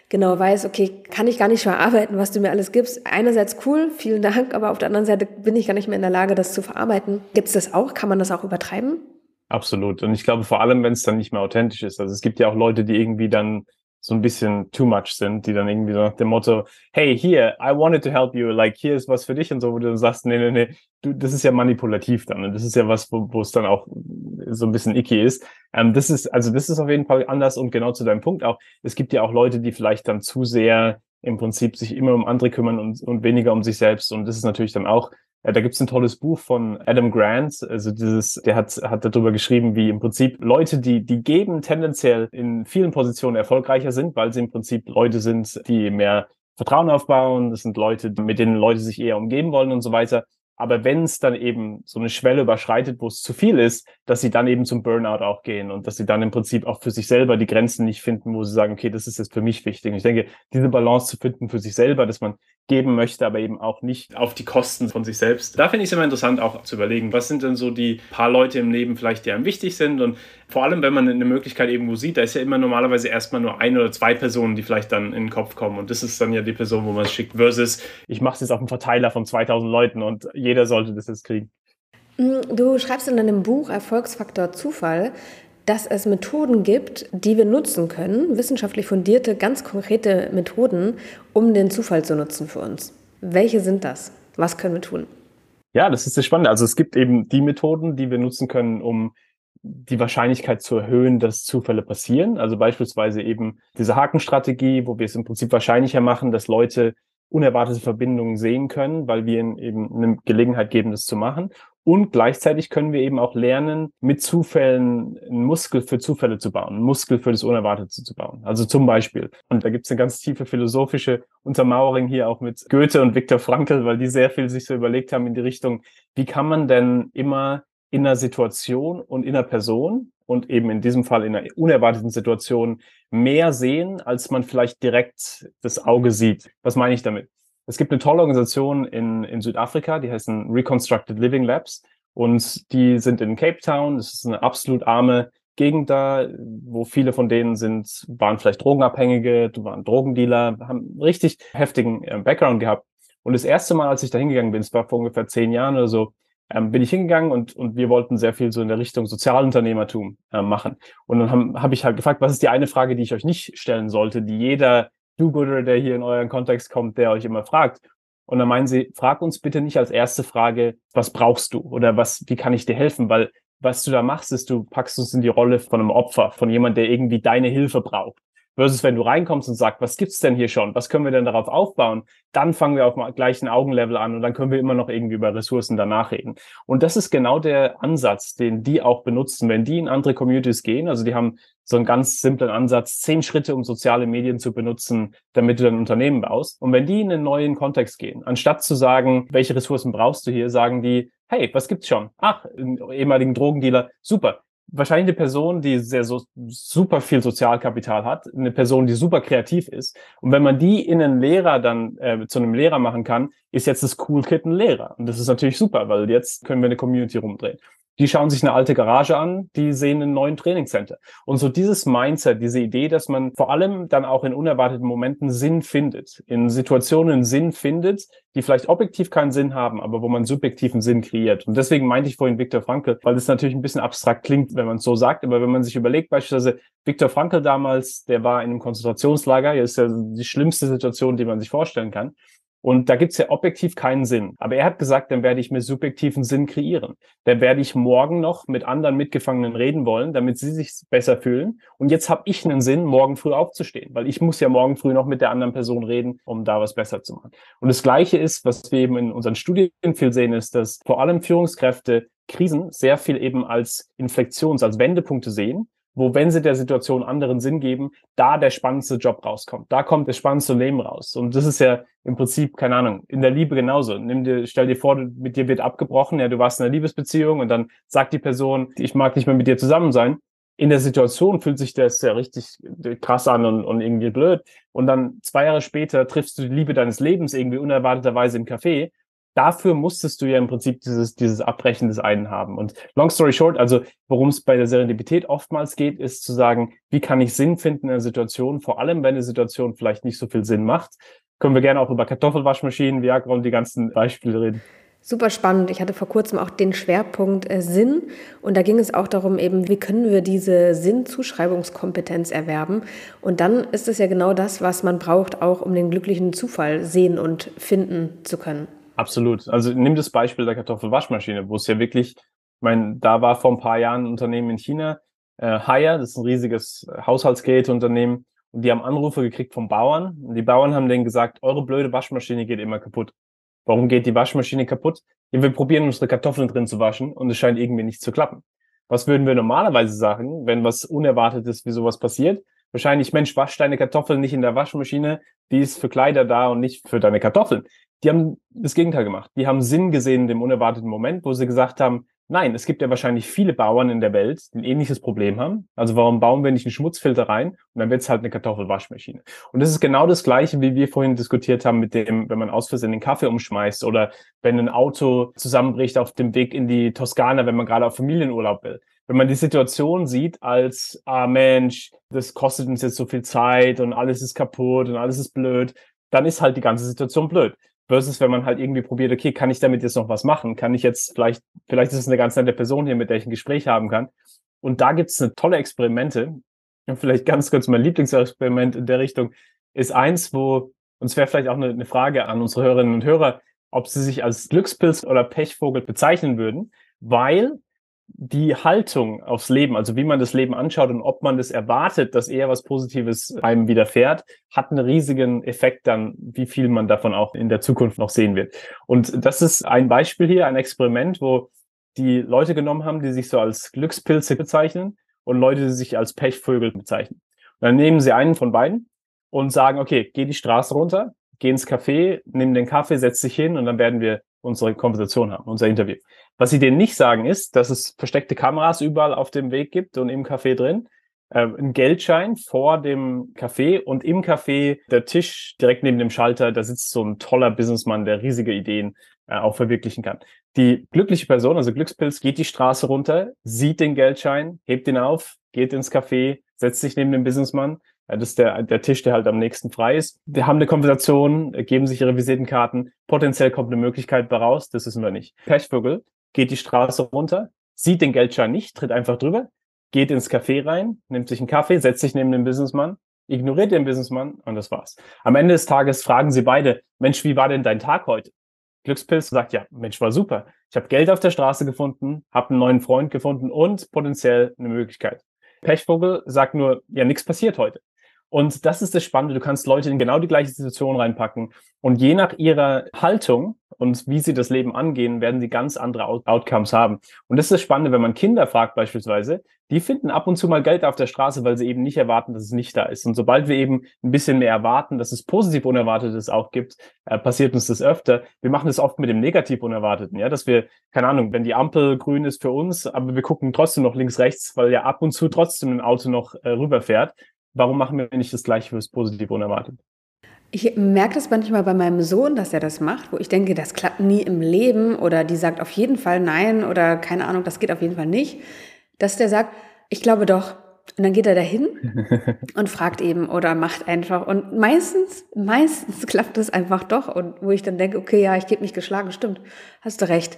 [SPEAKER 1] genau weiß, okay, kann ich gar nicht verarbeiten, was du mir alles gibst. Einerseits cool, vielen Dank, aber auf der anderen Seite bin ich gar nicht mehr in der Lage, das zu verarbeiten. Gibt es das auch? Kann man das auch übertreiben?
[SPEAKER 2] Absolut. Und ich glaube vor allem, wenn es dann nicht mehr authentisch ist. Also es gibt ja auch Leute, die irgendwie dann so ein bisschen too much sind, die dann irgendwie so nach dem Motto, hey, hier, I wanted to help you, like, hier ist was für dich und so, wo du dann sagst, nee, nee, nee, du, das ist ja manipulativ dann und das ist ja was, wo, es dann auch so ein bisschen icky ist. Ähm, das ist, also das ist auf jeden Fall anders und genau zu deinem Punkt auch, es gibt ja auch Leute, die vielleicht dann zu sehr im Prinzip sich immer um andere kümmern und, und weniger um sich selbst und das ist natürlich dann auch ja, da gibt's ein tolles Buch von Adam Grant, also dieses, der hat, hat darüber geschrieben, wie im Prinzip Leute, die, die geben, tendenziell in vielen Positionen erfolgreicher sind, weil sie im Prinzip Leute sind, die mehr Vertrauen aufbauen, das sind Leute, mit denen Leute sich eher umgeben wollen und so weiter. Aber wenn es dann eben so eine Schwelle überschreitet, wo es zu viel ist, dass sie dann eben zum Burnout auch gehen und dass sie dann im Prinzip auch für sich selber die Grenzen nicht finden, wo sie sagen, okay, das ist jetzt für mich wichtig. Und ich denke, diese Balance zu finden für sich selber, dass man geben möchte, aber eben auch nicht auf die Kosten von sich selbst. Da finde ich es immer interessant, auch zu überlegen, was sind denn so die paar Leute im Leben vielleicht, die einem wichtig sind und vor allem, wenn man eine Möglichkeit irgendwo sieht, da ist ja immer normalerweise erstmal nur ein oder zwei Personen, die vielleicht dann in den Kopf kommen und das ist dann ja die Person, wo man es schickt, versus ich mache es jetzt auf einem Verteiler von 2000 Leuten und jeder sollte das jetzt kriegen.
[SPEAKER 1] Mm, du schreibst in deinem Buch Erfolgsfaktor Zufall, dass es Methoden gibt, die wir nutzen können, wissenschaftlich fundierte, ganz konkrete Methoden, um den Zufall zu nutzen für uns. Welche sind das? Was können wir tun?
[SPEAKER 2] Ja, das ist das Spannende. Also es gibt eben die Methoden, die wir nutzen können, um die Wahrscheinlichkeit zu erhöhen, dass Zufälle passieren. Also beispielsweise eben diese Hakenstrategie, wo wir es im Prinzip wahrscheinlicher machen, dass Leute unerwartete Verbindungen sehen können, weil wir ihnen eben eine Gelegenheit geben, das zu machen. Und gleichzeitig können wir eben auch lernen, mit Zufällen einen Muskel für Zufälle zu bauen, einen Muskel für das Unerwartete zu bauen. Also zum Beispiel, und da gibt es eine ganz tiefe philosophische Untermauerung hier auch mit Goethe und Viktor Frankl, weil die sehr viel sich so überlegt haben in die Richtung, wie kann man denn immer in einer Situation und in einer Person und eben in diesem Fall in einer unerwarteten Situation mehr sehen, als man vielleicht direkt das Auge sieht. Was meine ich damit? Es gibt eine tolle Organisation in, in Südafrika, die heißen Reconstructed Living Labs und die sind in Cape Town. Das ist eine absolut arme Gegend da, wo viele von denen sind, waren vielleicht Drogenabhängige, waren Drogendealer, haben richtig heftigen äh, Background gehabt. Und das erste Mal, als ich da hingegangen bin, es war vor ungefähr zehn Jahren oder so, ähm, bin ich hingegangen und, und wir wollten sehr viel so in der Richtung Sozialunternehmertum äh, machen. Und dann habe hab ich halt gefragt, was ist die eine Frage, die ich euch nicht stellen sollte, die jeder Do-Gooder, der hier in euren Kontext kommt, der euch immer fragt. Und dann meinen sie, frag uns bitte nicht als erste Frage, was brauchst du oder was, wie kann ich dir helfen? Weil was du da machst, ist, du packst uns in die Rolle von einem Opfer, von jemand, der irgendwie deine Hilfe braucht. Versus wenn du reinkommst und sagst, was gibt's denn hier schon? Was können wir denn darauf aufbauen? Dann fangen wir auf dem gleichen Augenlevel an und dann können wir immer noch irgendwie über Ressourcen danach reden. Und das ist genau der Ansatz, den die auch benutzen, wenn die in andere Communities gehen. Also die haben so einen ganz simplen Ansatz, zehn Schritte, um soziale Medien zu benutzen, damit du dein Unternehmen baust. Und wenn die in einen neuen Kontext gehen, anstatt zu sagen, welche Ressourcen brauchst du hier, sagen die, hey, was gibt's schon? Ach, ehemaligen Drogendealer, super wahrscheinlich eine Person, die sehr so super viel Sozialkapital hat, eine Person, die super kreativ ist. Und wenn man die in einen Lehrer dann äh, zu einem Lehrer machen kann, ist jetzt das Cool Kid ein Lehrer. Und das ist natürlich super, weil jetzt können wir eine Community rumdrehen. Die schauen sich eine alte Garage an, die sehen einen neuen Trainingscenter. Und so dieses Mindset, diese Idee, dass man vor allem dann auch in unerwarteten Momenten Sinn findet, in Situationen Sinn findet, die vielleicht objektiv keinen Sinn haben, aber wo man subjektiven Sinn kreiert. Und deswegen meinte ich vorhin Viktor Frankl, weil das natürlich ein bisschen abstrakt klingt, wenn man es so sagt, aber wenn man sich überlegt, beispielsweise Viktor Frankl damals, der war in einem Konzentrationslager, hier ist ja die schlimmste Situation, die man sich vorstellen kann. Und da gibt's ja objektiv keinen Sinn. Aber er hat gesagt, dann werde ich mir subjektiven Sinn kreieren. Dann werde ich morgen noch mit anderen Mitgefangenen reden wollen, damit sie sich besser fühlen. Und jetzt habe ich einen Sinn, morgen früh aufzustehen, weil ich muss ja morgen früh noch mit der anderen Person reden, um da was besser zu machen. Und das Gleiche ist, was wir eben in unseren Studien viel sehen, ist, dass vor allem Führungskräfte Krisen sehr viel eben als Inflektions-, als Wendepunkte sehen wo, wenn sie der Situation anderen Sinn geben, da der spannendste Job rauskommt. Da kommt das spannendste Leben raus. Und das ist ja im Prinzip, keine Ahnung, in der Liebe genauso. Nimm dir, stell dir vor, mit dir wird abgebrochen, ja, du warst in einer Liebesbeziehung und dann sagt die Person, ich mag nicht mehr mit dir zusammen sein. In der Situation fühlt sich das ja richtig krass an und, und irgendwie blöd. Und dann zwei Jahre später triffst du die Liebe deines Lebens irgendwie unerwarteterweise im Café dafür musstest du ja im Prinzip dieses, dieses Abbrechen des einen haben. Und long story short, also worum es bei der Serendipität oftmals geht, ist zu sagen, wie kann ich Sinn finden in einer Situation, vor allem wenn eine Situation vielleicht nicht so viel Sinn macht. Können wir gerne auch über Kartoffelwaschmaschinen, Viagra und die ganzen Beispiele reden.
[SPEAKER 1] Super spannend. Ich hatte vor kurzem auch den Schwerpunkt äh, Sinn und da ging es auch darum, eben, wie können wir diese Sinnzuschreibungskompetenz erwerben. Und dann ist es ja genau das, was man braucht, auch um den glücklichen Zufall sehen und finden zu können.
[SPEAKER 2] Absolut. Also nimm das Beispiel der Kartoffelwaschmaschine, wo es ja wirklich, ich meine, da war vor ein paar Jahren ein Unternehmen in China, äh, Haier, das ist ein riesiges Haushaltsgeräteunternehmen, und die haben Anrufe gekriegt vom Bauern. Und die Bauern haben denen gesagt, eure blöde Waschmaschine geht immer kaputt. Warum geht die Waschmaschine kaputt? Ja, wir probieren unsere Kartoffeln drin zu waschen und es scheint irgendwie nicht zu klappen. Was würden wir normalerweise sagen, wenn was Unerwartetes wie sowas passiert? Wahrscheinlich, Mensch, wasch deine Kartoffeln nicht in der Waschmaschine, die ist für Kleider da und nicht für deine Kartoffeln. Die haben das Gegenteil gemacht. Die haben Sinn gesehen in dem unerwarteten Moment, wo sie gesagt haben, nein, es gibt ja wahrscheinlich viele Bauern in der Welt, die ein ähnliches Problem haben. Also warum bauen wir nicht einen Schmutzfilter rein und dann wird es halt eine Kartoffelwaschmaschine. Und das ist genau das Gleiche, wie wir vorhin diskutiert haben mit dem, wenn man aus Versehen den Kaffee umschmeißt oder wenn ein Auto zusammenbricht auf dem Weg in die Toskana, wenn man gerade auf Familienurlaub will. Wenn man die Situation sieht als, ah Mensch, das kostet uns jetzt so viel Zeit und alles ist kaputt und alles ist blöd, dann ist halt die ganze Situation blöd. Versus wenn man halt irgendwie probiert, okay, kann ich damit jetzt noch was machen? Kann ich jetzt vielleicht, vielleicht ist es eine ganz nette Person hier, mit der ich ein Gespräch haben kann. Und da gibt es eine tolle Experimente. Und vielleicht ganz kurz mein Lieblingsexperiment in der Richtung ist eins, wo, und es wäre vielleicht auch eine, eine Frage an unsere Hörerinnen und Hörer, ob sie sich als Glückspilz oder Pechvogel bezeichnen würden, weil die Haltung aufs Leben, also wie man das Leben anschaut und ob man das erwartet, dass eher was Positives einem widerfährt, hat einen riesigen Effekt dann, wie viel man davon auch in der Zukunft noch sehen wird. Und das ist ein Beispiel hier, ein Experiment, wo die Leute genommen haben, die sich so als Glückspilze bezeichnen und Leute, die sich als Pechvögel bezeichnen. Und dann nehmen sie einen von beiden und sagen, okay, geh die Straße runter, geh ins Café, nimm den Kaffee, setz dich hin und dann werden wir unsere Konversation haben, unser Interview. Was sie denen nicht sagen ist, dass es versteckte Kameras überall auf dem Weg gibt und im Café drin, äh, ein Geldschein vor dem Café und im Café der Tisch direkt neben dem Schalter, da sitzt so ein toller Businessmann, der riesige Ideen äh, auch verwirklichen kann. Die glückliche Person, also Glückspilz, geht die Straße runter, sieht den Geldschein, hebt ihn auf, geht ins Café, setzt sich neben den Businessmann. Das ist der, der Tisch, der halt am nächsten frei ist. Die haben eine Konversation, geben sich ihre Visitenkarten. Potenziell kommt eine Möglichkeit daraus, das ist wir nicht. Pechvögel geht die Straße runter, sieht den Geldschein nicht, tritt einfach drüber, geht ins Café rein, nimmt sich einen Kaffee, setzt sich neben den Businessmann, ignoriert den Businessmann und das war's. Am Ende des Tages fragen sie beide, Mensch, wie war denn dein Tag heute? Glückspilz sagt, ja, Mensch, war super. Ich habe Geld auf der Straße gefunden, habe einen neuen Freund gefunden und potenziell eine Möglichkeit. Pechvogel sagt nur, ja, nichts passiert heute. Und das ist das Spannende. Du kannst Leute in genau die gleiche Situation reinpacken. Und je nach ihrer Haltung und wie sie das Leben angehen, werden sie ganz andere Out Outcomes haben. Und das ist das Spannende, wenn man Kinder fragt beispielsweise, die finden ab und zu mal Geld auf der Straße, weil sie eben nicht erwarten, dass es nicht da ist. Und sobald wir eben ein bisschen mehr erwarten, dass es positiv Unerwartetes auch gibt, äh, passiert uns das öfter. Wir machen das oft mit dem negativ Unerwarteten, ja, dass wir, keine Ahnung, wenn die Ampel grün ist für uns, aber wir gucken trotzdem noch links, rechts, weil ja ab und zu trotzdem ein Auto noch äh, rüberfährt warum machen wir nicht das Gleiche fürs Positive unerwartet?
[SPEAKER 1] Ich merke das manchmal bei meinem Sohn, dass er das macht, wo ich denke, das klappt nie im Leben oder die sagt auf jeden Fall nein oder keine Ahnung, das geht auf jeden Fall nicht, dass der sagt, ich glaube doch. Und dann geht er dahin und fragt eben oder macht einfach. Und meistens, meistens klappt das einfach doch. Und wo ich dann denke, okay, ja, ich gebe mich geschlagen, stimmt, hast du recht.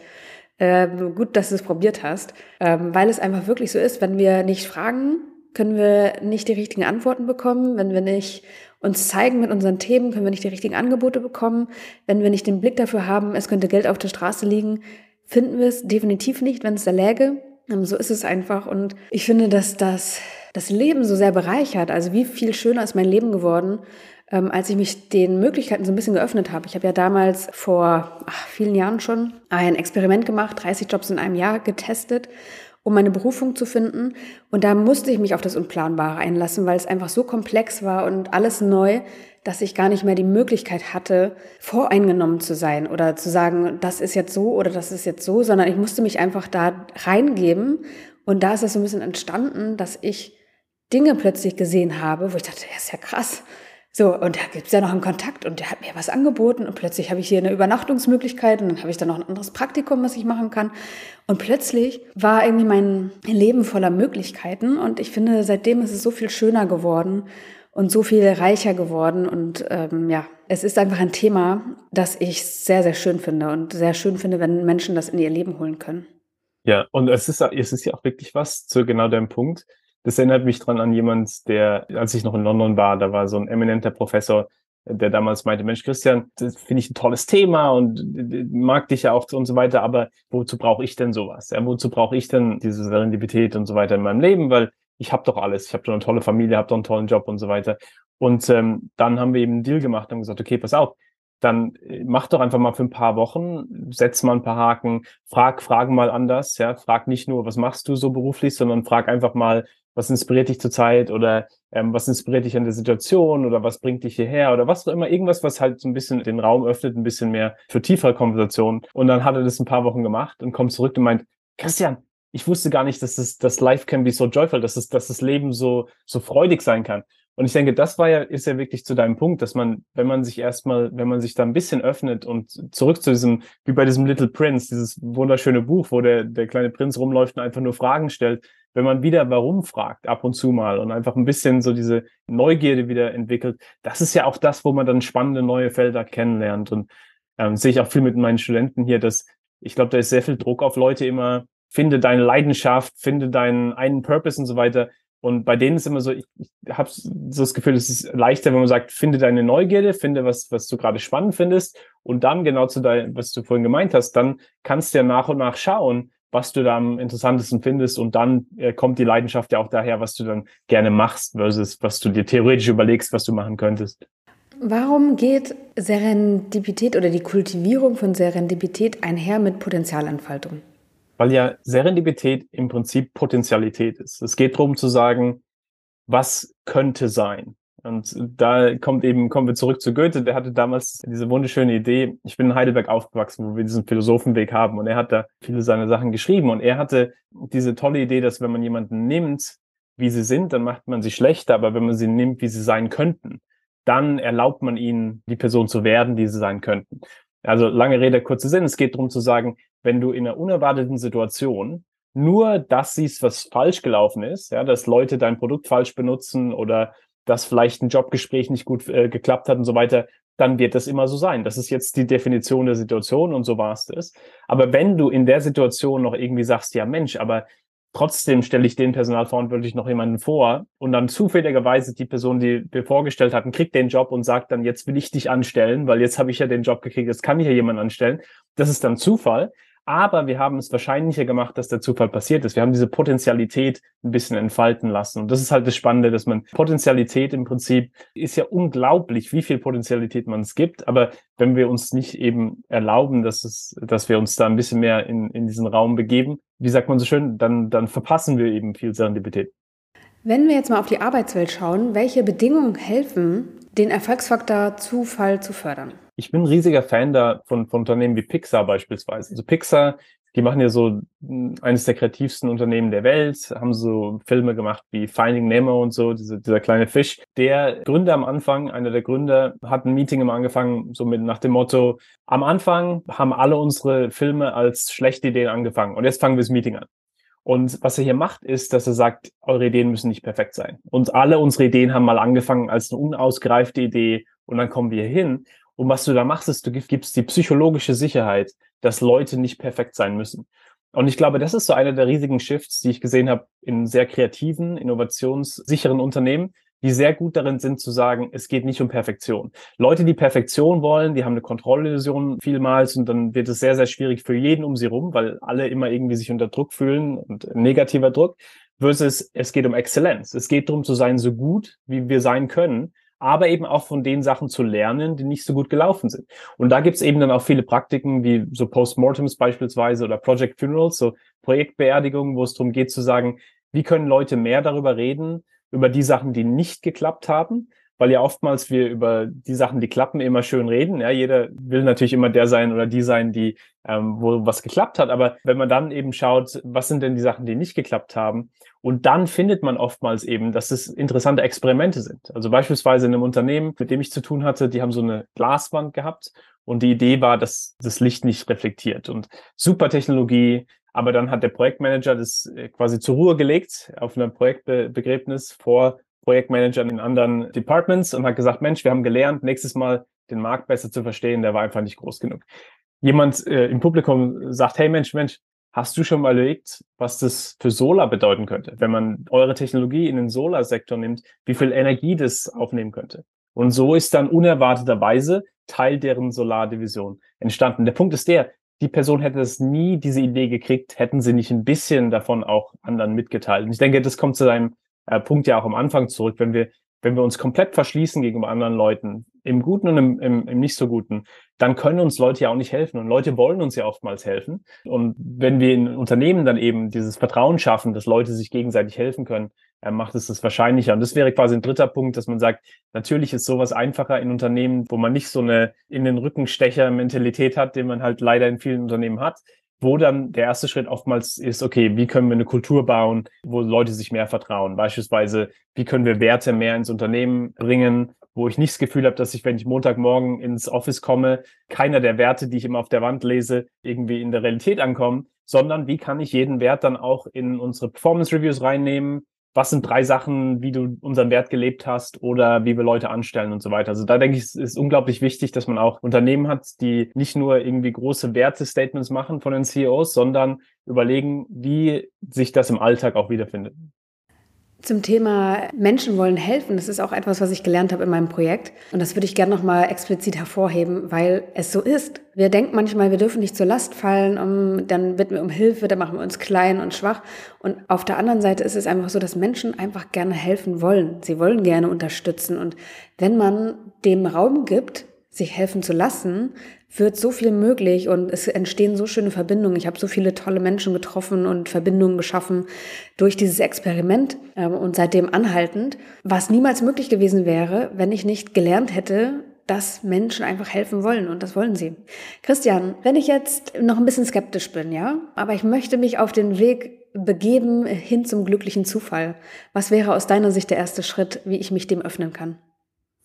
[SPEAKER 1] Ähm, gut, dass du es probiert hast, ähm, weil es einfach wirklich so ist, wenn wir nicht fragen, können wir nicht die richtigen Antworten bekommen, wenn wir nicht uns zeigen mit unseren Themen, können wir nicht die richtigen Angebote bekommen. Wenn wir nicht den Blick dafür haben, es könnte Geld auf der Straße liegen, finden wir es definitiv nicht, wenn es da läge. Ähm, so ist es einfach. Und ich finde, dass das das Leben so sehr bereichert. Also wie viel schöner ist mein Leben geworden, ähm, als ich mich den Möglichkeiten so ein bisschen geöffnet habe. Ich habe ja damals vor ach, vielen Jahren schon ein Experiment gemacht, 30 Jobs in einem Jahr getestet um meine Berufung zu finden. Und da musste ich mich auf das Unplanbare einlassen, weil es einfach so komplex war und alles neu, dass ich gar nicht mehr die Möglichkeit hatte, voreingenommen zu sein oder zu sagen, das ist jetzt so oder das ist jetzt so, sondern ich musste mich einfach da reingeben. Und da ist es so ein bisschen entstanden, dass ich Dinge plötzlich gesehen habe, wo ich dachte, ja, ist ja krass. So, und da gibt's ja noch einen Kontakt und der hat mir was angeboten und plötzlich habe ich hier eine Übernachtungsmöglichkeit und dann habe ich da noch ein anderes Praktikum, was ich machen kann. Und plötzlich war irgendwie mein Leben voller Möglichkeiten und ich finde, seitdem ist es so viel schöner geworden und so viel reicher geworden. Und ähm, ja, es ist einfach ein Thema, das ich sehr, sehr schön finde und sehr schön finde, wenn Menschen das in ihr Leben holen können.
[SPEAKER 2] Ja, und es ist, es ist ja auch wirklich was zu genau deinem Punkt das erinnert mich dran an jemand, der, als ich noch in London war, da war so ein eminenter Professor, der damals meinte, Mensch, Christian, das finde ich ein tolles Thema und mag dich ja auch und so weiter, aber wozu brauche ich denn sowas? Ja, wozu brauche ich denn diese Serendipität und so weiter in meinem Leben? Weil ich habe doch alles. Ich habe doch eine tolle Familie, habe doch einen tollen Job und so weiter. Und ähm, dann haben wir eben einen Deal gemacht und gesagt, okay, pass auf, dann äh, mach doch einfach mal für ein paar Wochen, setz mal ein paar Haken, frag Fragen mal anders, ja, frag nicht nur, was machst du so beruflich, sondern frag einfach mal, was inspiriert dich zurzeit oder ähm, was inspiriert dich an der Situation oder was bringt dich hierher oder was auch immer, irgendwas, was halt so ein bisschen den Raum öffnet, ein bisschen mehr für tiefere Konversationen. Und dann hat er das ein paar Wochen gemacht und kommt zurück und meint, Christian, ich wusste gar nicht, dass das, das Life can be so joyful, dass, es, dass das Leben so, so freudig sein kann. Und ich denke, das war ja, ist ja wirklich zu deinem Punkt, dass man, wenn man sich erstmal, wenn man sich da ein bisschen öffnet und zurück zu diesem, wie bei diesem Little Prince, dieses wunderschöne Buch, wo der, der kleine Prinz rumläuft und einfach nur Fragen stellt, wenn man wieder warum fragt, ab und zu mal und einfach ein bisschen so diese Neugierde wieder entwickelt, das ist ja auch das, wo man dann spannende neue Felder kennenlernt. Und ähm, sehe ich auch viel mit meinen Studenten hier, dass ich glaube, da ist sehr viel Druck auf Leute immer, finde deine Leidenschaft, finde deinen einen Purpose und so weiter. Und bei denen ist immer so, ich, ich habe so das Gefühl, es ist leichter, wenn man sagt, finde deine Neugierde, finde was, was du gerade spannend findest und dann genau zu deinem, was du vorhin gemeint hast, dann kannst du ja nach und nach schauen, was du da am interessantesten findest und dann äh, kommt die Leidenschaft ja auch daher, was du dann gerne machst versus was du dir theoretisch überlegst, was du machen könntest.
[SPEAKER 1] Warum geht Serendipität oder die Kultivierung von Serendipität einher mit Potenzialentfaltung?
[SPEAKER 2] weil ja Serendipität im Prinzip Potenzialität ist. Es geht darum zu sagen, was könnte sein. Und da kommt eben, kommen wir zurück zu Goethe, der hatte damals diese wunderschöne Idee. Ich bin in Heidelberg aufgewachsen, wo wir diesen Philosophenweg haben und er hat da viele seiner Sachen geschrieben und er hatte diese tolle Idee, dass wenn man jemanden nimmt, wie sie sind, dann macht man sie schlechter, aber wenn man sie nimmt, wie sie sein könnten, dann erlaubt man ihnen, die Person zu werden, die sie sein könnten. Also lange Rede, kurzer Sinn. Es geht darum zu sagen, wenn du in einer unerwarteten Situation nur das siehst, was falsch gelaufen ist, ja, dass Leute dein Produkt falsch benutzen oder dass vielleicht ein Jobgespräch nicht gut äh, geklappt hat und so weiter, dann wird das immer so sein. Das ist jetzt die Definition der Situation und so war es das. Aber wenn du in der Situation noch irgendwie sagst, ja Mensch, aber trotzdem stelle ich den Personalverantwortlich noch jemanden vor und dann zufälligerweise die Person, die wir vorgestellt hatten, kriegt den Job und sagt dann, jetzt will ich dich anstellen, weil jetzt habe ich ja den Job gekriegt, jetzt kann ich ja jemanden anstellen. Das ist dann Zufall. Aber wir haben es wahrscheinlicher gemacht, dass der Zufall passiert ist. Wir haben diese Potenzialität ein bisschen entfalten lassen. Und das ist halt das Spannende, dass man Potenzialität im Prinzip ist ja unglaublich, wie viel Potenzialität man es gibt. Aber wenn wir uns nicht eben erlauben, dass es, dass wir uns da ein bisschen mehr in, in diesen Raum begeben, wie sagt man so schön, dann, dann verpassen wir eben viel Serendipität.
[SPEAKER 1] Wenn wir jetzt mal auf die Arbeitswelt schauen, welche Bedingungen helfen, den Erfolgsfaktor Zufall zu fördern?
[SPEAKER 2] Ich bin ein riesiger Fan da von, von Unternehmen wie Pixar beispielsweise. Also Pixar, die machen ja so hm, eines der kreativsten Unternehmen der Welt, haben so Filme gemacht wie Finding Nemo und so, diese, dieser kleine Fisch. Der Gründer am Anfang, einer der Gründer, hat ein Meeting immer angefangen, so mit nach dem Motto, am Anfang haben alle unsere Filme als schlechte Ideen angefangen und jetzt fangen wir das Meeting an. Und was er hier macht, ist, dass er sagt, eure Ideen müssen nicht perfekt sein. Und alle unsere Ideen haben mal angefangen als eine unausgereifte Idee und dann kommen wir hin. Und was du da machst, ist, du gibst die psychologische Sicherheit, dass Leute nicht perfekt sein müssen. Und ich glaube, das ist so einer der riesigen Shifts, die ich gesehen habe in sehr kreativen, innovationssicheren Unternehmen, die sehr gut darin sind zu sagen, es geht nicht um Perfektion. Leute, die Perfektion wollen, die haben eine Kontrollillusion vielmals und dann wird es sehr, sehr schwierig für jeden um sie rum, weil alle immer irgendwie sich unter Druck fühlen und negativer Druck. Versus es geht um Exzellenz. Es geht darum zu sein, so gut, wie wir sein können aber eben auch von den Sachen zu lernen, die nicht so gut gelaufen sind. Und da gibt's eben dann auch viele Praktiken wie so Postmortems beispielsweise oder Project Funerals, so Projektbeerdigungen, wo es darum geht zu sagen, wie können Leute mehr darüber reden, über die Sachen, die nicht geklappt haben, weil ja oftmals wir über die Sachen, die klappen, immer schön reden. Ja, jeder will natürlich immer der sein oder die sein, die ähm, wo was geklappt hat. Aber wenn man dann eben schaut, was sind denn die Sachen, die nicht geklappt haben und dann findet man oftmals eben, dass es interessante Experimente sind. Also beispielsweise in einem Unternehmen, mit dem ich zu tun hatte, die haben so eine Glaswand gehabt und die Idee war, dass das Licht nicht reflektiert. Und super Technologie, aber dann hat der Projektmanager das äh, quasi zur Ruhe gelegt auf einem Projektbegräbnis vor Projektmanagern in anderen Departments und hat gesagt, Mensch, wir haben gelernt, nächstes Mal den Markt besser zu verstehen, der war einfach nicht groß genug. Jemand äh, im Publikum sagt, hey Mensch, Mensch, Hast du schon mal überlegt, was das für Solar bedeuten könnte? Wenn man eure Technologie in den Solarsektor nimmt, wie viel Energie das aufnehmen könnte? Und so ist dann unerwarteterweise Teil deren Solardivision entstanden. Der Punkt ist der, die Person hätte es nie diese Idee gekriegt, hätten sie nicht ein bisschen davon auch anderen mitgeteilt. Und ich denke, das kommt zu deinem äh, Punkt ja auch am Anfang zurück. Wenn wir, wenn wir uns komplett verschließen gegenüber anderen Leuten, im Guten und im, im, im nicht so Guten, dann können uns Leute ja auch nicht helfen. Und Leute wollen uns ja oftmals helfen. Und wenn wir in Unternehmen dann eben dieses Vertrauen schaffen, dass Leute sich gegenseitig helfen können, äh, macht es das wahrscheinlicher. Und das wäre quasi ein dritter Punkt, dass man sagt, natürlich ist sowas einfacher in Unternehmen, wo man nicht so eine in den Rückenstecher-Mentalität hat, den man halt leider in vielen Unternehmen hat wo dann der erste Schritt oftmals ist, okay, wie können wir eine Kultur bauen, wo Leute sich mehr vertrauen? Beispielsweise, wie können wir Werte mehr ins Unternehmen bringen? wo ich nicht das Gefühl habe, dass ich, wenn ich Montagmorgen ins Office komme, keiner der Werte, die ich immer auf der Wand lese, irgendwie in der Realität ankommen, sondern wie kann ich jeden Wert dann auch in unsere Performance Reviews reinnehmen, was sind drei Sachen, wie du unseren Wert gelebt hast oder wie wir Leute anstellen und so weiter. Also da denke ich, es ist unglaublich wichtig, dass man auch Unternehmen hat, die nicht nur irgendwie große Wertestatements machen von den CEOs, sondern überlegen, wie sich das im Alltag auch wiederfindet.
[SPEAKER 1] Zum Thema Menschen wollen helfen, das ist auch etwas, was ich gelernt habe in meinem Projekt. Und das würde ich gerne nochmal explizit hervorheben, weil es so ist. Wir denken manchmal, wir dürfen nicht zur Last fallen, um, dann bitten wir um Hilfe, dann machen wir uns klein und schwach. Und auf der anderen Seite ist es einfach so, dass Menschen einfach gerne helfen wollen. Sie wollen gerne unterstützen. Und wenn man dem Raum gibt, sich helfen zu lassen, wird so viel möglich und es entstehen so schöne Verbindungen. Ich habe so viele tolle Menschen getroffen und Verbindungen geschaffen durch dieses Experiment äh, und seitdem anhaltend, was niemals möglich gewesen wäre, wenn ich nicht gelernt hätte, dass Menschen einfach helfen wollen und das wollen sie. Christian, wenn ich jetzt noch ein bisschen skeptisch bin, ja, aber ich möchte mich auf den Weg begeben hin zum glücklichen Zufall. Was wäre aus deiner Sicht der erste Schritt, wie ich mich dem öffnen kann?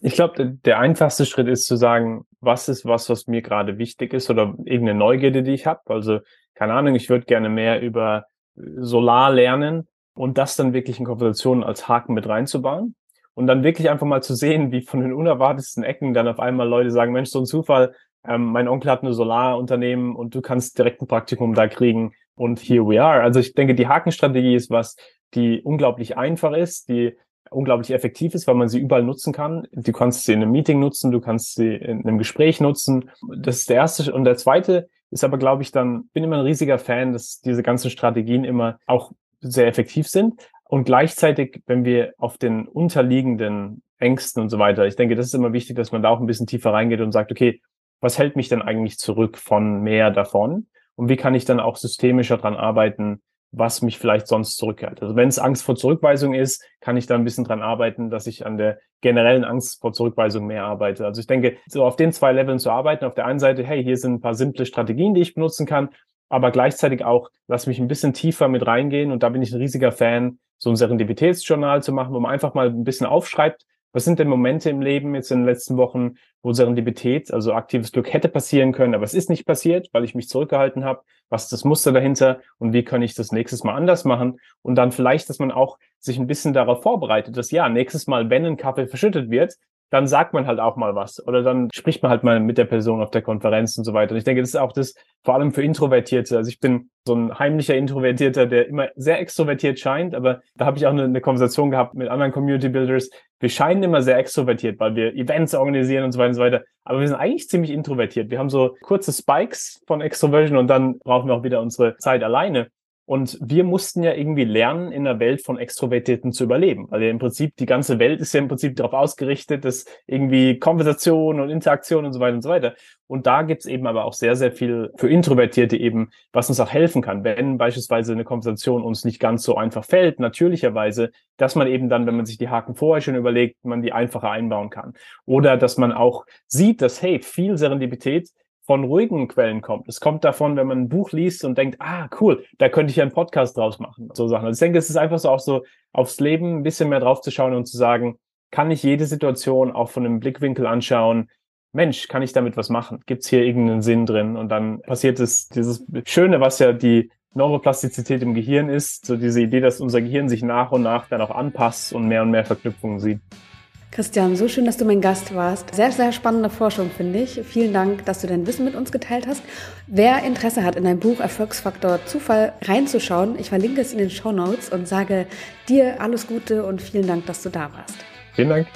[SPEAKER 2] Ich glaube, der einfachste Schritt ist zu sagen, was ist was, was mir gerade wichtig ist oder irgendeine Neugierde, die ich habe. Also, keine Ahnung, ich würde gerne mehr über Solar lernen und das dann wirklich in Konversationen als Haken mit reinzubauen. Und dann wirklich einfach mal zu sehen, wie von den unerwartetsten Ecken dann auf einmal Leute sagen, Mensch, so ein Zufall, ähm, mein Onkel hat eine Solarunternehmen und du kannst direkt ein Praktikum da kriegen und here we are. Also ich denke, die Hakenstrategie ist was, die unglaublich einfach ist, die unglaublich effektiv ist, weil man sie überall nutzen kann. Du kannst sie in einem Meeting nutzen, du kannst sie in einem Gespräch nutzen. Das ist der erste. Und der zweite ist aber, glaube ich, dann, bin immer ein riesiger Fan, dass diese ganzen Strategien immer auch sehr effektiv sind. Und gleichzeitig, wenn wir auf den unterliegenden Ängsten und so weiter, ich denke, das ist immer wichtig, dass man da auch ein bisschen tiefer reingeht und sagt, okay, was hält mich denn eigentlich zurück von mehr davon? Und wie kann ich dann auch systemischer dran arbeiten, was mich vielleicht sonst zurückhält. Also wenn es Angst vor Zurückweisung ist, kann ich da ein bisschen dran arbeiten, dass ich an der generellen Angst vor Zurückweisung mehr arbeite. Also ich denke, so auf den zwei Leveln zu arbeiten, auf der einen Seite, hey, hier sind ein paar simple Strategien, die ich benutzen kann, aber gleichzeitig auch, lass mich ein bisschen tiefer mit reingehen und da bin ich ein riesiger Fan, so ein Serendipitätsjournal zu machen, wo man einfach mal ein bisschen aufschreibt, was sind denn Momente im Leben jetzt in den letzten Wochen, wo Serendipität, also aktives Glück hätte passieren können, aber es ist nicht passiert, weil ich mich zurückgehalten habe? Was ist das Muster dahinter und wie kann ich das nächstes Mal anders machen? Und dann vielleicht, dass man auch sich ein bisschen darauf vorbereitet, dass ja, nächstes Mal, wenn ein Kaffee verschüttet wird, dann sagt man halt auch mal was oder dann spricht man halt mal mit der Person auf der Konferenz und so weiter. Und ich denke, das ist auch das vor allem für Introvertierte. Also ich bin so ein heimlicher Introvertierter, der immer sehr extrovertiert scheint, aber da habe ich auch eine, eine Konversation gehabt mit anderen Community Builders. Wir scheinen immer sehr extrovertiert, weil wir Events organisieren und so weiter und so weiter. Aber wir sind eigentlich ziemlich introvertiert. Wir haben so kurze Spikes von Extroversion und dann brauchen wir auch wieder unsere Zeit alleine. Und wir mussten ja irgendwie lernen, in einer Welt von Extrovertierten zu überleben. Weil ja im Prinzip die ganze Welt ist ja im Prinzip darauf ausgerichtet, dass irgendwie Konversation und Interaktion und so weiter und so weiter. Und da gibt's eben aber auch sehr, sehr viel für Introvertierte eben, was uns auch helfen kann. Wenn beispielsweise eine Konversation uns nicht ganz so einfach fällt, natürlicherweise, dass man eben dann, wenn man sich die Haken vorher schon überlegt, man die einfacher einbauen kann. Oder dass man auch sieht, dass, hey, viel Serendipität von ruhigen Quellen kommt. Es kommt davon, wenn man ein Buch liest und denkt, ah, cool, da könnte ich ja einen Podcast draus machen. So Sachen. Also ich denke, es ist einfach so auch so, aufs Leben ein bisschen mehr drauf zu schauen und zu sagen, kann ich jede Situation auch von einem Blickwinkel anschauen? Mensch, kann ich damit was machen? Gibt es hier irgendeinen Sinn drin? Und dann passiert es, dieses Schöne, was ja die Neuroplastizität im Gehirn ist, so diese Idee, dass unser Gehirn sich nach und nach dann auch anpasst und mehr und mehr Verknüpfungen sieht.
[SPEAKER 1] Christian, so schön, dass du mein Gast warst. Sehr, sehr spannende Forschung, finde ich. Vielen Dank, dass du dein Wissen mit uns geteilt hast. Wer Interesse hat, in dein Buch Erfolgsfaktor Zufall reinzuschauen, ich verlinke es in den Show Notes und sage dir alles Gute und vielen Dank, dass du da warst.
[SPEAKER 2] Vielen Dank.